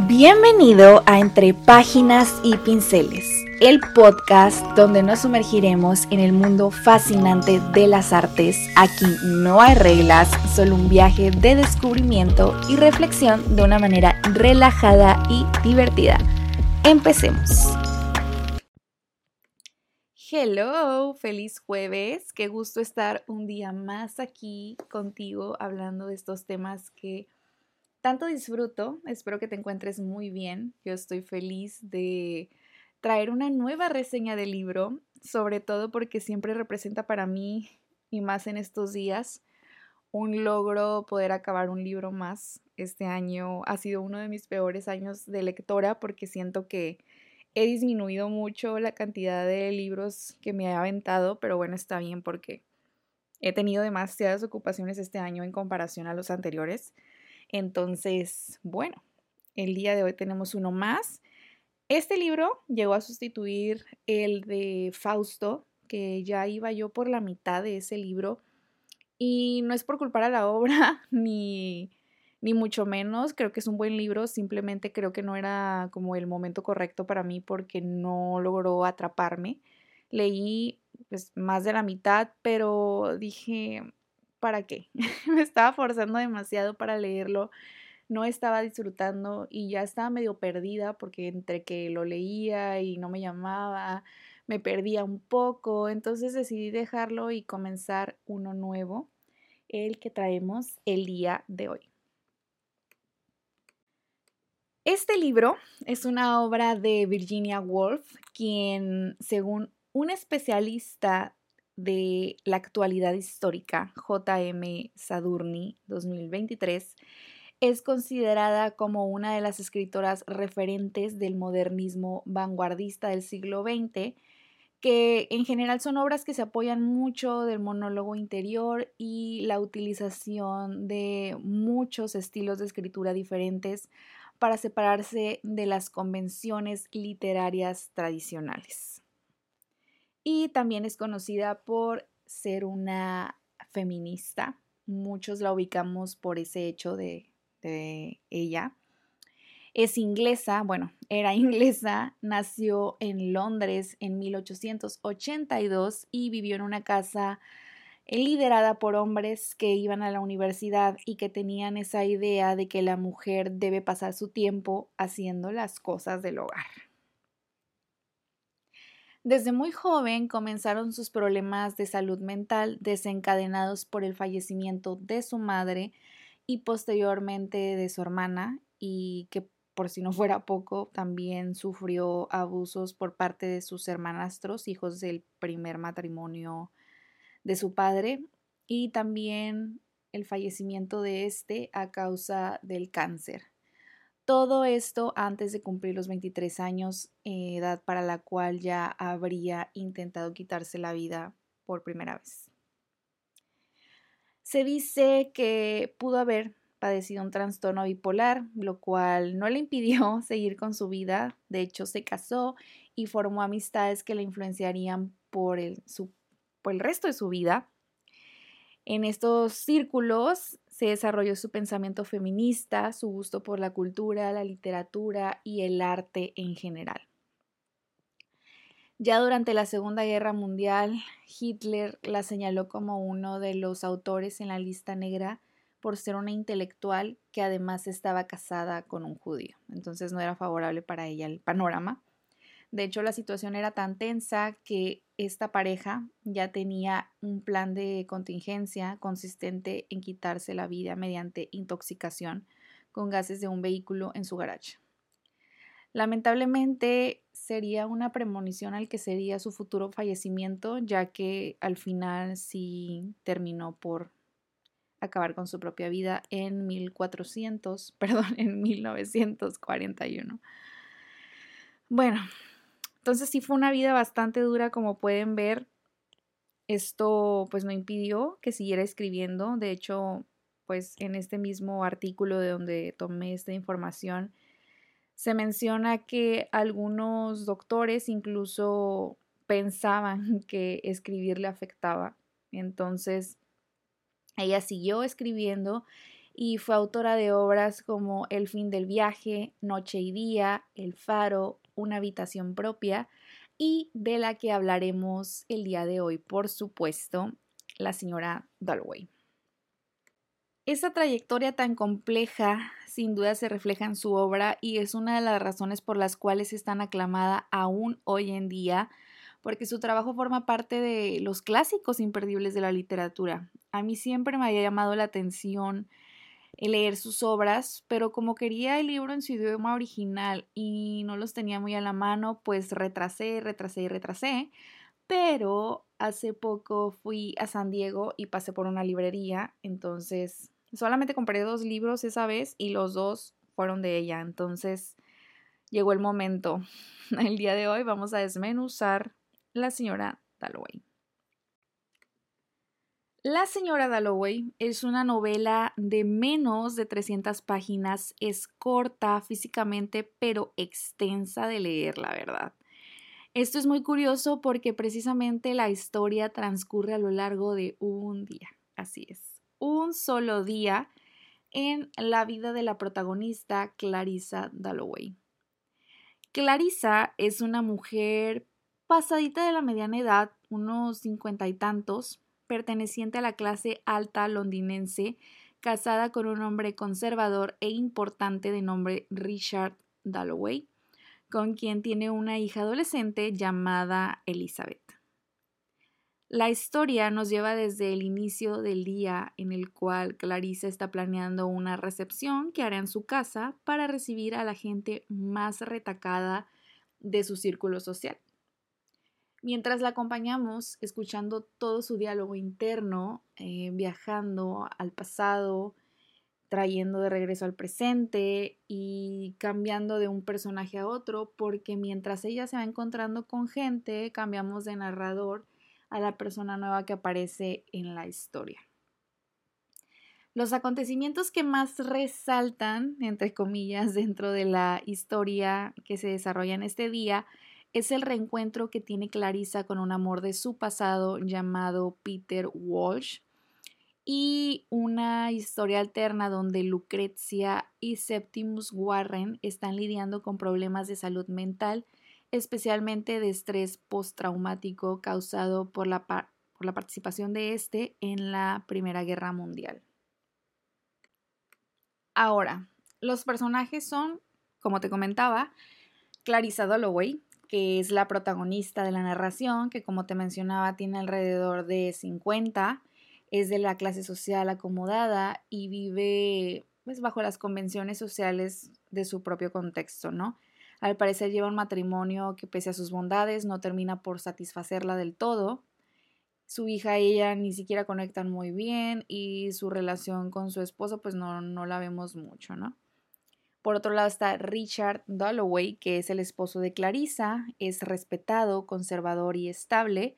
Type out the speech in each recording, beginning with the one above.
Bienvenido a Entre Páginas y Pinceles, el podcast donde nos sumergiremos en el mundo fascinante de las artes. Aquí no hay reglas, solo un viaje de descubrimiento y reflexión de una manera relajada y divertida. Empecemos. Hello, feliz jueves. Qué gusto estar un día más aquí contigo hablando de estos temas que tanto disfruto. Espero que te encuentres muy bien. Yo estoy feliz de traer una nueva reseña del libro, sobre todo porque siempre representa para mí, y más en estos días, un logro poder acabar un libro más. Este año ha sido uno de mis peores años de lectora porque siento que he disminuido mucho la cantidad de libros que me he aventado, pero bueno, está bien porque he tenido demasiadas ocupaciones este año en comparación a los anteriores. Entonces, bueno, el día de hoy tenemos uno más. Este libro llegó a sustituir el de Fausto, que ya iba yo por la mitad de ese libro. Y no es por culpar a la obra, ni, ni mucho menos. Creo que es un buen libro, simplemente creo que no era como el momento correcto para mí porque no logró atraparme. Leí pues, más de la mitad, pero dije, ¿para qué? Me estaba forzando demasiado para leerlo, no estaba disfrutando y ya estaba medio perdida porque entre que lo leía y no me llamaba, me perdía un poco, entonces decidí dejarlo y comenzar uno nuevo, el que traemos el día de hoy. Este libro es una obra de Virginia Woolf, quien, según un especialista de la actualidad histórica, JM Sadurni 2023, es considerada como una de las escritoras referentes del modernismo vanguardista del siglo XX, que en general son obras que se apoyan mucho del monólogo interior y la utilización de muchos estilos de escritura diferentes para separarse de las convenciones literarias tradicionales y también es conocida por ser una feminista. Muchos la ubicamos por ese hecho de, ella. Es inglesa, bueno, era inglesa, nació en Londres en 1882 y vivió en una casa liderada por hombres que iban a la universidad y que tenían esa idea de que la mujer debe pasar su tiempo haciendo las cosas del hogar. Desde muy joven comenzaron sus problemas de salud mental desencadenados por el fallecimiento de su madre y posteriormente de su hermana y que por si no fuera poco también sufrió abusos por parte de sus hermanastros, hijos del primer matrimonio de su padre y también el fallecimiento de este a causa del cáncer. Todo esto antes de cumplir los 23 años, eh, edad para la cual ya habría intentado quitarse la vida por primera vez. Se dice que pudo haber padecido un trastorno bipolar, lo cual no le impidió seguir con su vida. De hecho, se casó y formó amistades que le influenciarían por el, por el resto de su vida. En estos círculos se desarrolló su pensamiento feminista, su gusto por la cultura, la literatura y el arte en general. Ya durante la Segunda Guerra Mundial, Hitler la señaló como uno de los autores en la lista negra por ser una intelectual que además estaba casada con un judío. Entonces no era favorable para ella el panorama. De hecho, la situación era tan tensa que esta pareja ya tenía un plan de contingencia consistente en quitarse la vida mediante intoxicación con gases de un vehículo en su garaje. Lamentablemente sería una premonición al que sería su futuro fallecimiento, ya que al final sí terminó por acabar con su propia vida en 1400, perdón, en 1941. Bueno, entonces sí fue una vida bastante dura, como pueden ver. Esto pues no impidió que siguiera escribiendo. De hecho, pues en este mismo artículo de donde tomé esta información, se menciona que algunos doctores incluso pensaban que escribir le afectaba. Entonces, ella siguió escribiendo y fue autora de obras como El fin del viaje, Noche y día, El faro, Una habitación propia y de la que hablaremos el día de hoy, por supuesto, la señora Dalloway. Esa trayectoria tan compleja sin duda se refleja en su obra y es una de las razones por las cuales es tan aclamada aún hoy en día, porque su trabajo forma parte de los clásicos imperdibles de la literatura. A mí siempre me había llamado la atención leer sus obras, pero como quería el libro en su idioma original y no los tenía muy a la mano, pues retrasé, retrasé y retrasé. Pero hace poco fui a San Diego y pasé por una librería, entonces Solamente compré dos libros esa vez y los dos fueron de ella. Entonces llegó el momento. El día de hoy vamos a desmenuzar La señora Dalloway. La señora Dalloway es una novela de menos de 300 páginas, es corta físicamente, pero extensa de leer, la verdad. Esto es muy curioso porque precisamente la historia transcurre a lo largo de un día, así es un solo día en la vida de la protagonista Clarissa Dalloway. Clarissa es una mujer pasadita de la mediana edad, unos cincuenta y tantos, perteneciente a la clase alta londinense, casada con un hombre conservador e importante de nombre Richard Dalloway, con quien tiene una hija adolescente llamada Elizabeth. La historia nos lleva desde el inicio del día en el cual Clarissa está planeando una recepción que hará en su casa para recibir a la gente más retacada de su círculo social. Mientras la acompañamos, escuchando todo su diálogo interno, eh, viajando al pasado, trayendo de regreso al presente y cambiando de un personaje a otro, porque mientras ella se va encontrando con gente, cambiamos de narrador a la persona nueva que aparece en la historia. Los acontecimientos que más resaltan, entre comillas, dentro de la historia que se desarrolla en este día es el reencuentro que tiene Clarissa con un amor de su pasado llamado Peter Walsh y una historia alterna donde Lucrecia y Septimus Warren están lidiando con problemas de salud mental especialmente de estrés postraumático causado por la, por la participación de este en la Primera Guerra Mundial. Ahora, los personajes son, como te comentaba, Clarissa Dalloway, que es la protagonista de la narración, que como te mencionaba tiene alrededor de 50, es de la clase social acomodada y vive pues, bajo las convenciones sociales de su propio contexto, ¿no? Al parecer lleva un matrimonio que pese a sus bondades no termina por satisfacerla del todo. Su hija y ella ni siquiera conectan muy bien y su relación con su esposo pues no, no la vemos mucho, ¿no? Por otro lado está Richard Dalloway, que es el esposo de Clarissa, es respetado, conservador y estable,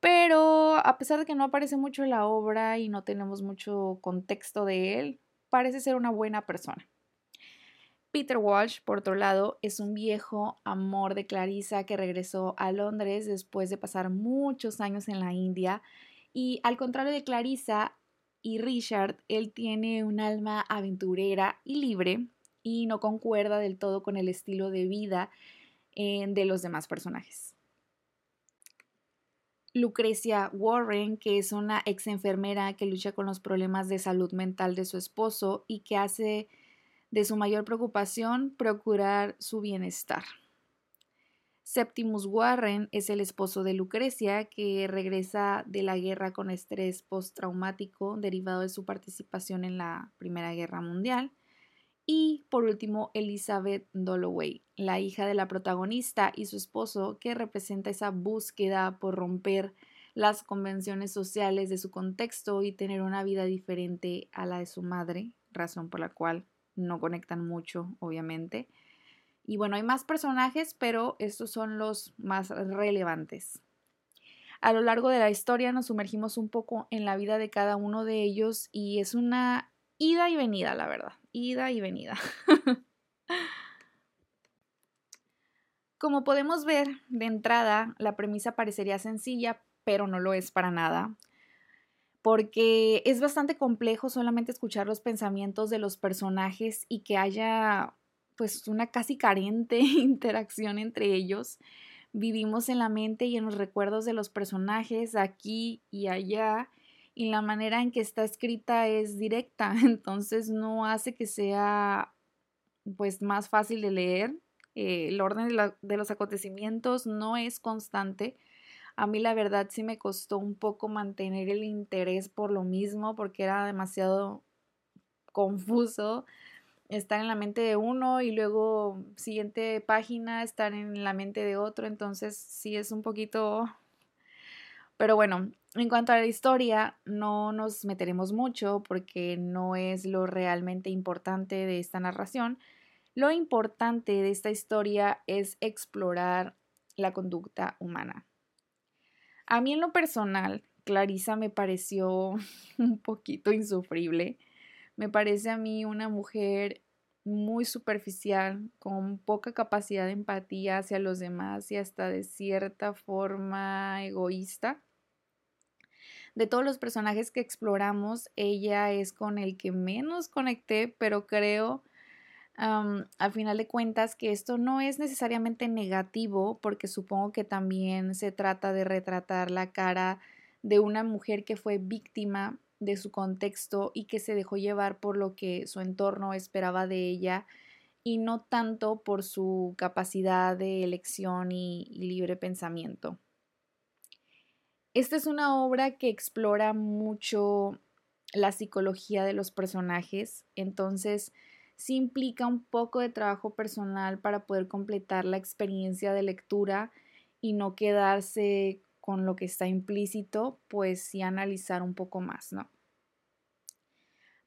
pero a pesar de que no aparece mucho en la obra y no tenemos mucho contexto de él, parece ser una buena persona. Peter Walsh, por otro lado, es un viejo amor de Clarissa que regresó a Londres después de pasar muchos años en la India y al contrario de Clarissa y Richard, él tiene un alma aventurera y libre y no concuerda del todo con el estilo de vida eh, de los demás personajes. Lucrecia Warren, que es una ex enfermera que lucha con los problemas de salud mental de su esposo y que hace de su mayor preocupación procurar su bienestar. Septimus Warren es el esposo de Lucrecia, que regresa de la guerra con estrés postraumático derivado de su participación en la Primera Guerra Mundial. Y por último, Elizabeth Dalloway, la hija de la protagonista y su esposo, que representa esa búsqueda por romper las convenciones sociales de su contexto y tener una vida diferente a la de su madre, razón por la cual no conectan mucho, obviamente. Y bueno, hay más personajes, pero estos son los más relevantes. A lo largo de la historia nos sumergimos un poco en la vida de cada uno de ellos y es una ida y venida, la verdad. Ida y venida. Como podemos ver, de entrada, la premisa parecería sencilla, pero no lo es para nada porque es bastante complejo solamente escuchar los pensamientos de los personajes y que haya pues una casi carente interacción entre ellos. Vivimos en la mente y en los recuerdos de los personajes aquí y allá y la manera en que está escrita es directa, entonces no hace que sea pues más fácil de leer. Eh, el orden de los acontecimientos no es constante a mí la verdad sí me costó un poco mantener el interés por lo mismo porque era demasiado confuso estar en la mente de uno y luego siguiente página estar en la mente de otro, entonces sí es un poquito... Pero bueno, en cuanto a la historia, no nos meteremos mucho porque no es lo realmente importante de esta narración. Lo importante de esta historia es explorar la conducta humana. A mí en lo personal, Clarisa me pareció un poquito insufrible. Me parece a mí una mujer muy superficial, con poca capacidad de empatía hacia los demás y hasta de cierta forma egoísta. De todos los personajes que exploramos, ella es con el que menos conecté, pero creo al final de cuentas que esto no es necesariamente negativo porque supongo que también se trata de retratar la cara de una mujer que fue víctima de su contexto y que se dejó llevar por lo que su entorno esperaba de ella y no tanto por su capacidad de elección y, libre pensamiento. Esta es una obra que explora mucho la psicología de los personajes, entonces sí implica un poco de trabajo personal para poder completar la experiencia de lectura y no quedarse con lo que está implícito, pues sí analizar un poco más, ¿no?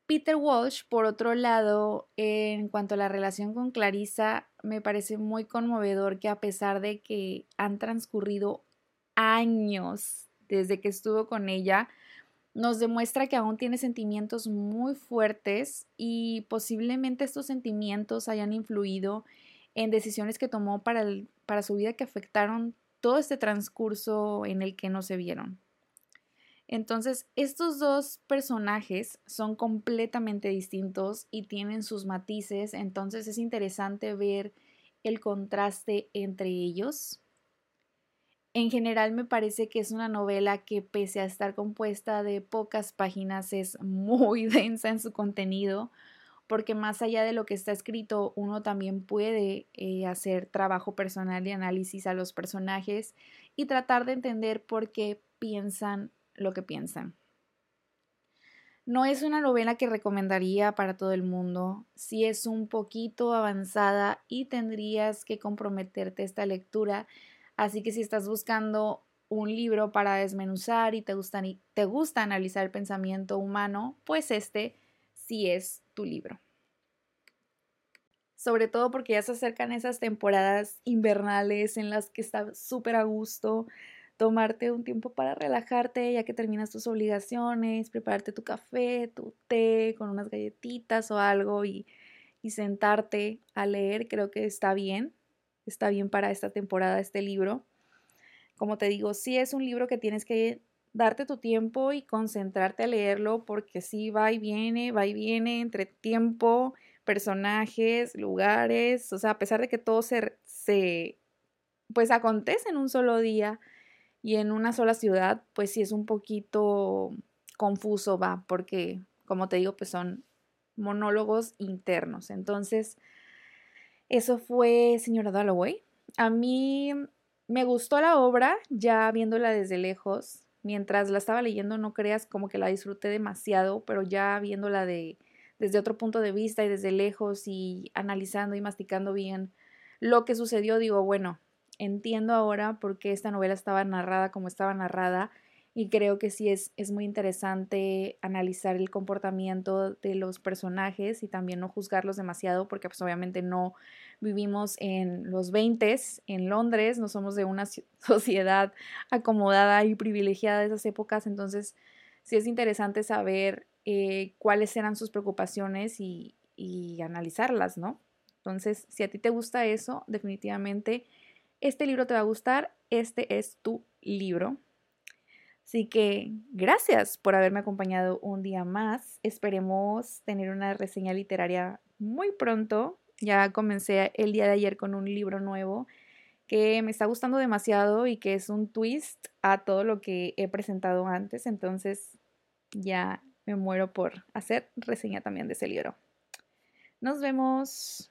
Peter Walsh, por otro lado, en cuanto a la relación con Clarissa, me parece muy conmovedor que a pesar de que han transcurrido años desde que estuvo con ella, nos demuestra que aún tiene sentimientos muy fuertes y posiblemente estos sentimientos hayan influido en decisiones que tomó para, para su vida que afectaron todo este transcurso en el que no se vieron. Entonces, estos dos personajes son completamente distintos y tienen sus matices, entonces es interesante ver el contraste entre ellos. En general me parece que es una novela que pese a estar compuesta de pocas páginas es muy densa en su contenido, porque más allá de lo que está escrito, uno también puede eh, hacer trabajo personal de análisis a los personajes y tratar de entender por qué piensan lo que piensan. No es una novela que recomendaría para todo el mundo, si es un poquito avanzada y tendrías que comprometerte esta lectura Así que si estás buscando un libro para desmenuzar y te gusta, te gusta analizar el pensamiento humano, pues este sí es tu libro. Sobre todo porque ya se acercan esas temporadas invernales en las que está súper a gusto tomarte un tiempo para relajarte ya que terminas tus obligaciones, prepararte tu café, tu té con unas galletitas o algo y, y sentarte a leer, creo que está bien está bien para esta temporada este libro. Como te digo, sí es un libro que tienes que darte tu tiempo y concentrarte a leerlo porque sí va y viene, va y viene entre tiempo, personajes, lugares, o sea, a pesar de que todo se, se pues acontece en un solo día y en una sola ciudad, pues sí es un poquito confuso, va, porque como te digo, pues son monólogos internos. Entonces, eso fue Señora Dalloway. A mí me gustó la obra, ya viéndola desde lejos. Mientras la estaba leyendo, no creas como que la disfruté demasiado, pero ya viéndola de, desde otro punto de vista y desde lejos y analizando y masticando bien lo que sucedió, digo, bueno, entiendo ahora por qué esta novela estaba narrada como estaba narrada y creo que sí es, es muy interesante analizar el comportamiento de los personajes y también no juzgarlos demasiado porque pues obviamente no vivimos en los 20 en Londres, no somos de una sociedad acomodada y privilegiada de esas épocas, entonces sí es interesante saber eh, cuáles eran sus preocupaciones y, y analizarlas, ¿no? Entonces, si a ti te gusta eso, definitivamente este libro te va a gustar, este es tu libro. Así que gracias por haberme acompañado un día más. Esperemos tener una reseña literaria muy pronto. Ya comencé el día de ayer con un libro nuevo que me está gustando demasiado y que es un twist a todo lo que he presentado antes. Entonces ya me muero por hacer reseña también de ese libro. Nos vemos.